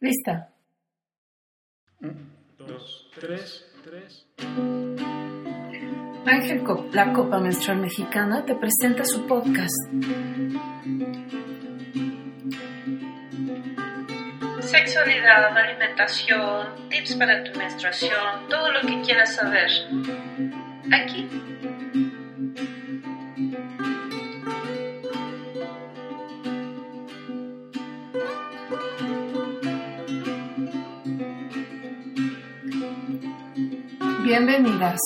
Lista. Un, dos, tres, tres. Ángel Cop, la Copa Menstrual Mexicana, te presenta su podcast. Sexualidad, alimentación, tips para tu menstruación, todo lo que quieras saber. Aquí. Bienvenidas.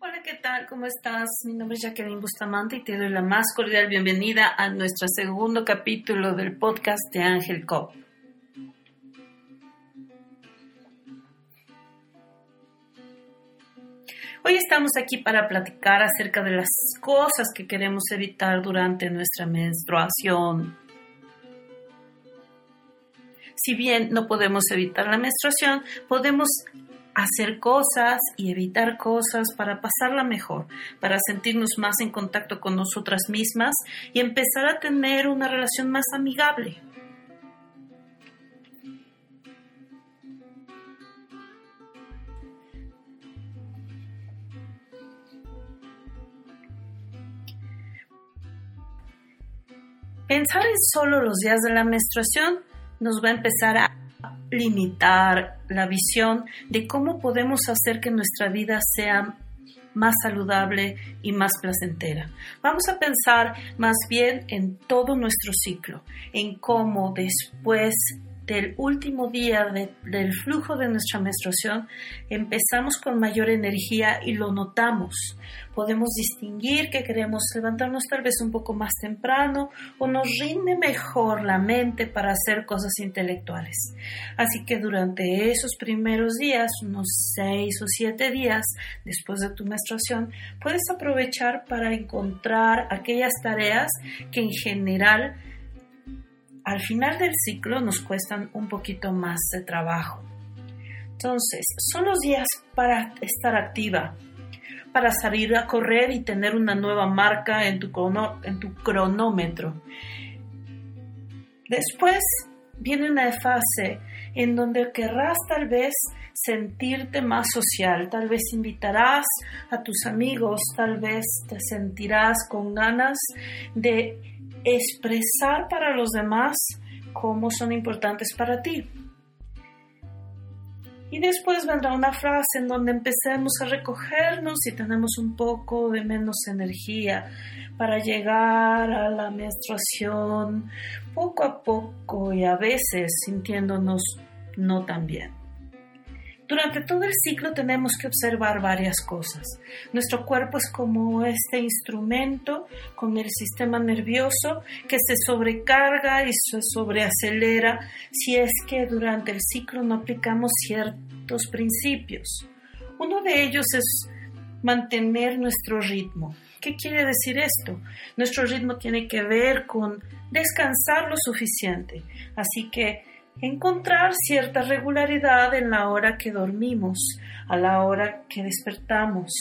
Hola, ¿qué tal? ¿Cómo estás? Mi nombre es Jacqueline Bustamante y te doy la más cordial bienvenida a nuestro segundo capítulo del podcast de Ángel Cop. Hoy estamos aquí para platicar acerca de las cosas que queremos evitar durante nuestra menstruación. Si bien no podemos evitar la menstruación, podemos hacer cosas y evitar cosas para pasarla mejor, para sentirnos más en contacto con nosotras mismas y empezar a tener una relación más amigable. Pensar en solo los días de la menstruación nos va a empezar a limitar la visión de cómo podemos hacer que nuestra vida sea más saludable y más placentera. Vamos a pensar más bien en todo nuestro ciclo, en cómo después del último día del flujo de nuestra menstruación, empezamos con mayor energía y lo notamos. Podemos distinguir que queremos levantarnos tal vez un poco más temprano o nos rinde mejor la mente para hacer cosas intelectuales. Así que durante esos primeros días, unos seis o siete días después de tu menstruación, puedes aprovechar para encontrar aquellas tareas que en general al final del ciclo nos cuestan un poquito más de trabajo. Entonces, son los días para estar activa, para salir a correr y tener una nueva marca en tu, cronómetro. Después viene una fase en donde querrás tal vez sentirte más social, tal vez invitarás a tus amigos, tal vez te sentirás con ganas de expresar para los demás cómo son importantes para ti. Y después vendrá una frase en donde empecemos a recogernos y tenemos un poco de menos energía para llegar a la menstruación poco a poco y a veces sintiéndonos no tan bien. Durante todo el ciclo tenemos que observar varias cosas. Nuestro cuerpo es como este instrumento con el sistema nervioso que se sobrecarga y se sobreacelera si es que durante el ciclo no aplicamos ciertos principios. Uno de ellos es mantener nuestro ritmo. ¿Qué quiere decir esto? Nuestro ritmo tiene que ver con descansar lo suficiente. Así que encontrar cierta regularidad en la hora que dormimos, a la hora que despertamos.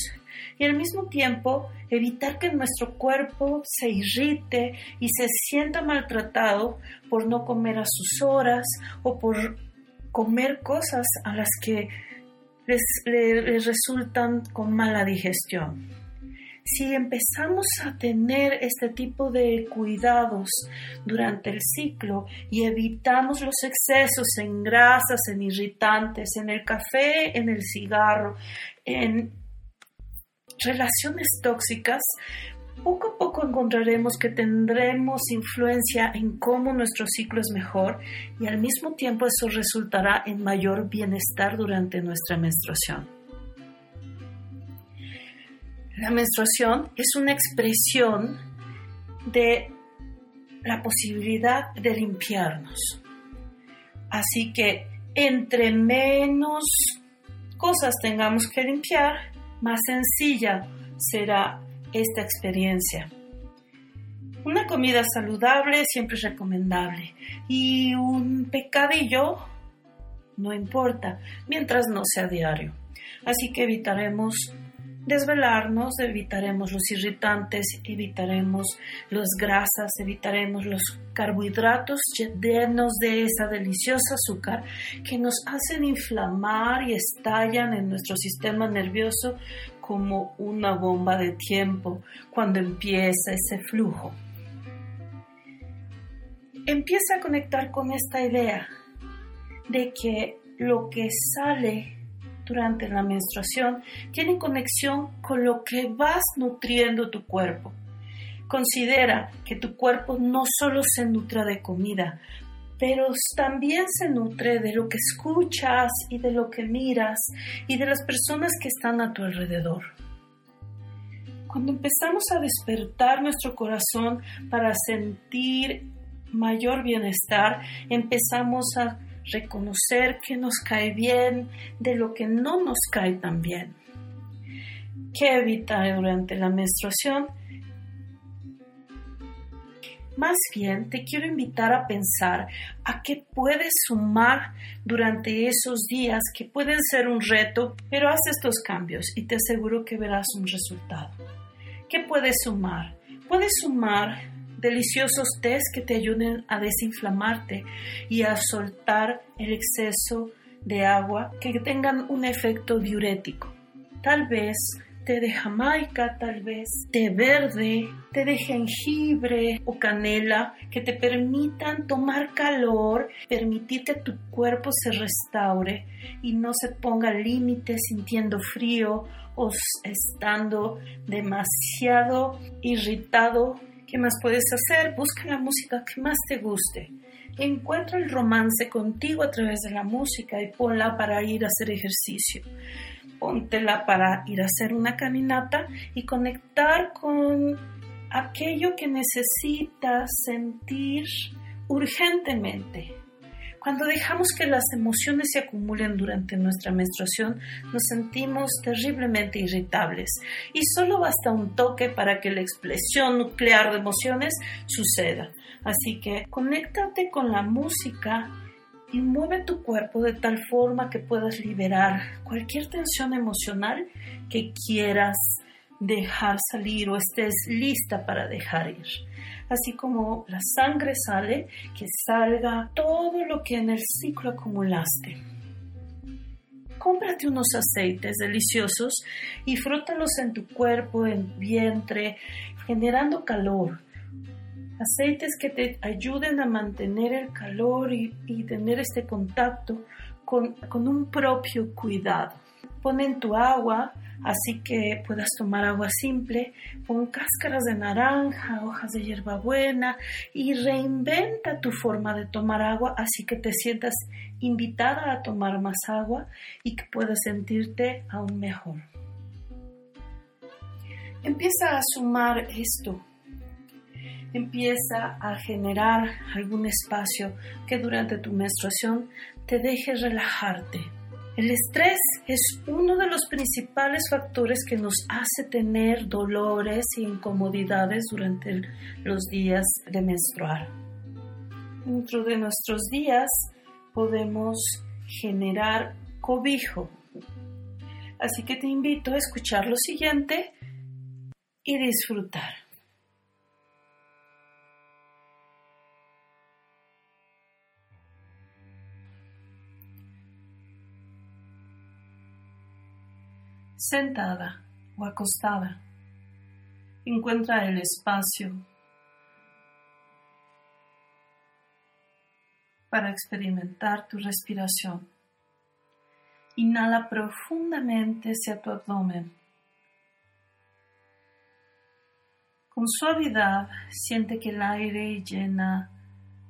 Y al mismo tiempo evitar que nuestro cuerpo se irrite y se sienta maltratado por no comer a sus horas o por comer cosas a las que les, resultan con mala digestión si empezamos a tener este tipo de cuidados durante el ciclo y evitamos los excesos en grasas, en irritantes, en el café, en el cigarro, en relaciones tóxicas, poco a poco encontraremos que tendremos influencia en cómo nuestro ciclo es mejor y al mismo tiempo eso resultará en mayor bienestar durante nuestra menstruación. La menstruación es una expresión de la posibilidad de limpiarnos. Así que entre menos cosas tengamos que limpiar, más sencilla será esta experiencia. Una comida saludable siempre es recomendable y un pecadillo no importa mientras no sea diario. Así que evitaremos desvelarnos, evitaremos los irritantes, evitaremos las grasas, evitaremos los carbohidratos llenos de esa deliciosa azúcar que nos hacen inflamar y estallan en nuestro sistema nervioso como una bomba de tiempo cuando empieza ese flujo. Empieza a conectar con esta idea de que lo que sale durante la menstruación tiene conexión con lo que vas nutriendo tu cuerpo. Considera que tu cuerpo no solo se nutre de comida, pero también se nutre de lo que escuchas y de lo que miras y de las personas que están a tu alrededor. Cuando empezamos a despertar nuestro corazón para sentir mayor bienestar, empezamos a reconocer que nos cae bien de lo que no nos cae tan bien. ¿Qué evitar durante la menstruación? Más bien, te quiero invitar a pensar a qué puedes sumar durante esos días que pueden ser un reto, pero haz estos cambios y te aseguro que verás un resultado. ¿Qué puedes sumar? Puedes sumar deliciosos tés que te ayuden a desinflamarte y a soltar el exceso de agua que tengan un efecto diurético. Tal vez té de jamaica, tal vez té verde, té de jengibre o canela que te permitan tomar calor, permitir que tu cuerpo se restaure y no se ponga límite sintiendo frío o estando demasiado irritado ¿Qué más puedes hacer? Busca la música que más te guste. Encuentra el romance contigo a través de la música y ponla para ir a hacer ejercicio. Póntela para ir a hacer una caminata y conectar con aquello que necesitas sentir urgentemente. Cuando dejamos que las emociones se acumulen durante nuestra menstruación, nos sentimos terriblemente irritables y solo basta un toque para que la explosión nuclear de emociones suceda. Así que conéctate con la música y mueve tu cuerpo de tal forma que puedas liberar cualquier tensión emocional que quieras dejar salir o estés lista para dejar ir así como la sangre sale, que salga todo lo que en el ciclo acumulaste. Cómprate unos aceites deliciosos y frótalos en tu cuerpo, en vientre, generando calor. Aceites que te ayuden a mantener el calor y, tener este contacto con, con un propio cuidado. Pon en tu agua así que puedas tomar agua simple, con cáscaras de naranja, hojas de hierbabuena y reinventa tu forma de tomar agua así que te sientas invitada a tomar más agua y que puedas sentirte aún mejor. Empieza a sumar esto. Empieza a generar algún espacio que durante tu menstruación te deje relajarte, el estrés es uno de los principales factores que nos hace tener dolores e incomodidades durante los días de menstruar. Dentro de nuestros días podemos generar cobijo. Así que te invito a escuchar lo siguiente y disfrutar. Sentada o acostada. Encuentra el espacio para experimentar tu respiración. Inhala profundamente hacia tu abdomen. Con suavidad siente que el aire llena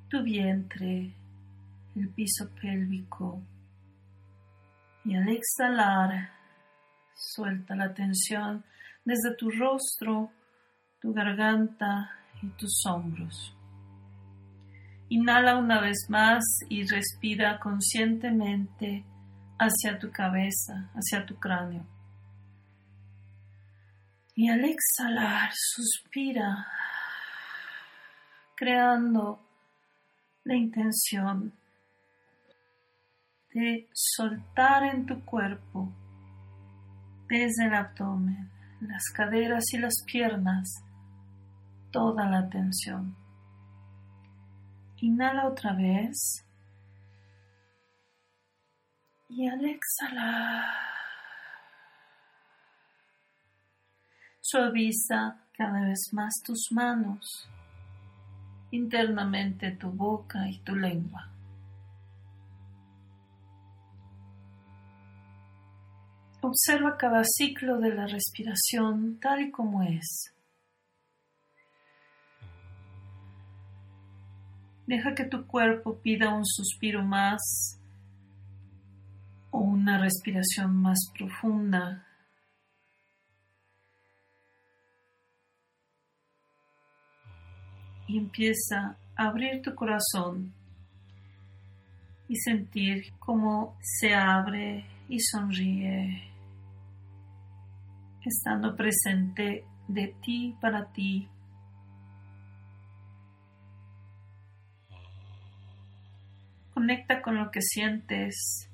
tu vientre, el piso pélvico y al exhalar Suelta la tensión desde tu rostro, tu garganta y tus hombros. Inhala una vez más y respira conscientemente hacia tu cabeza, hacia tu cráneo. Y al exhalar, suspira, creando la intención de soltar en tu cuerpo desde el abdomen, las caderas y las piernas, toda la tensión. Inhala otra vez. Y al exhalar, suaviza cada vez más tus manos, internamente tu boca y tu lengua. Observa cada ciclo de la respiración tal y como es. Deja que tu cuerpo pida un suspiro más o una respiración más profunda. Y empieza a abrir tu corazón y sentir cómo se abre y sonríe, estando presente de ti para ti Conecta con lo que sientes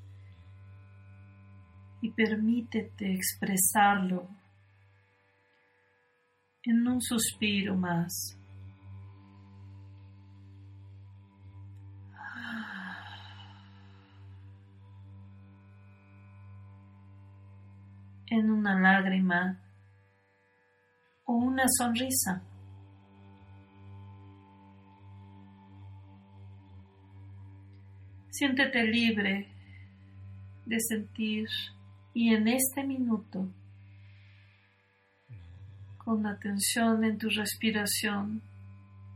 y permítete expresarlo en un suspiro más. En una lágrima o una sonrisa. Siéntete libre de sentir y en este minuto, con atención en tu respiración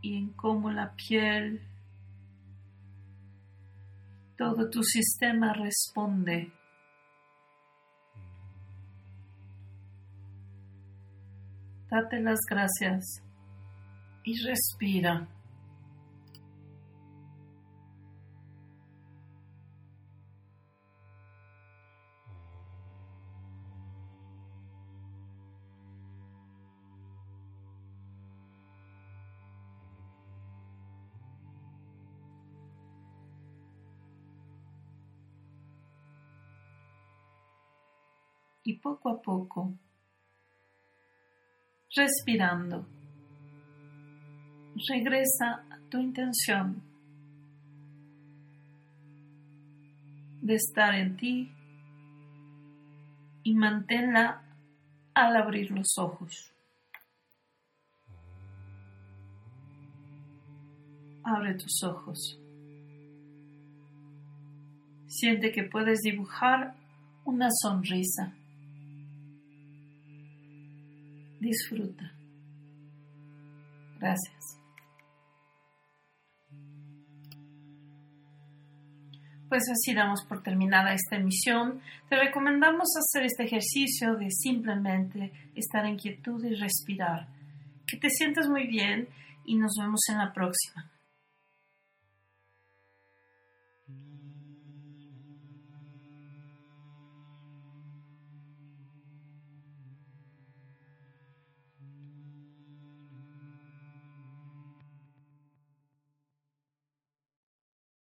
y en cómo la piel, todo tu sistema responde. Date las gracias y respira. y poco a poco, respirando, regresa a tu intención de estar en ti y manténla al abrir los ojos. Abre tus ojos. Siente que puedes dibujar una sonrisa. Disfruta. Gracias. Pues así damos por terminada esta emisión. Te recomendamos hacer este ejercicio de simplemente estar en quietud y respirar. Que te sientas muy bien y nos vemos en la próxima.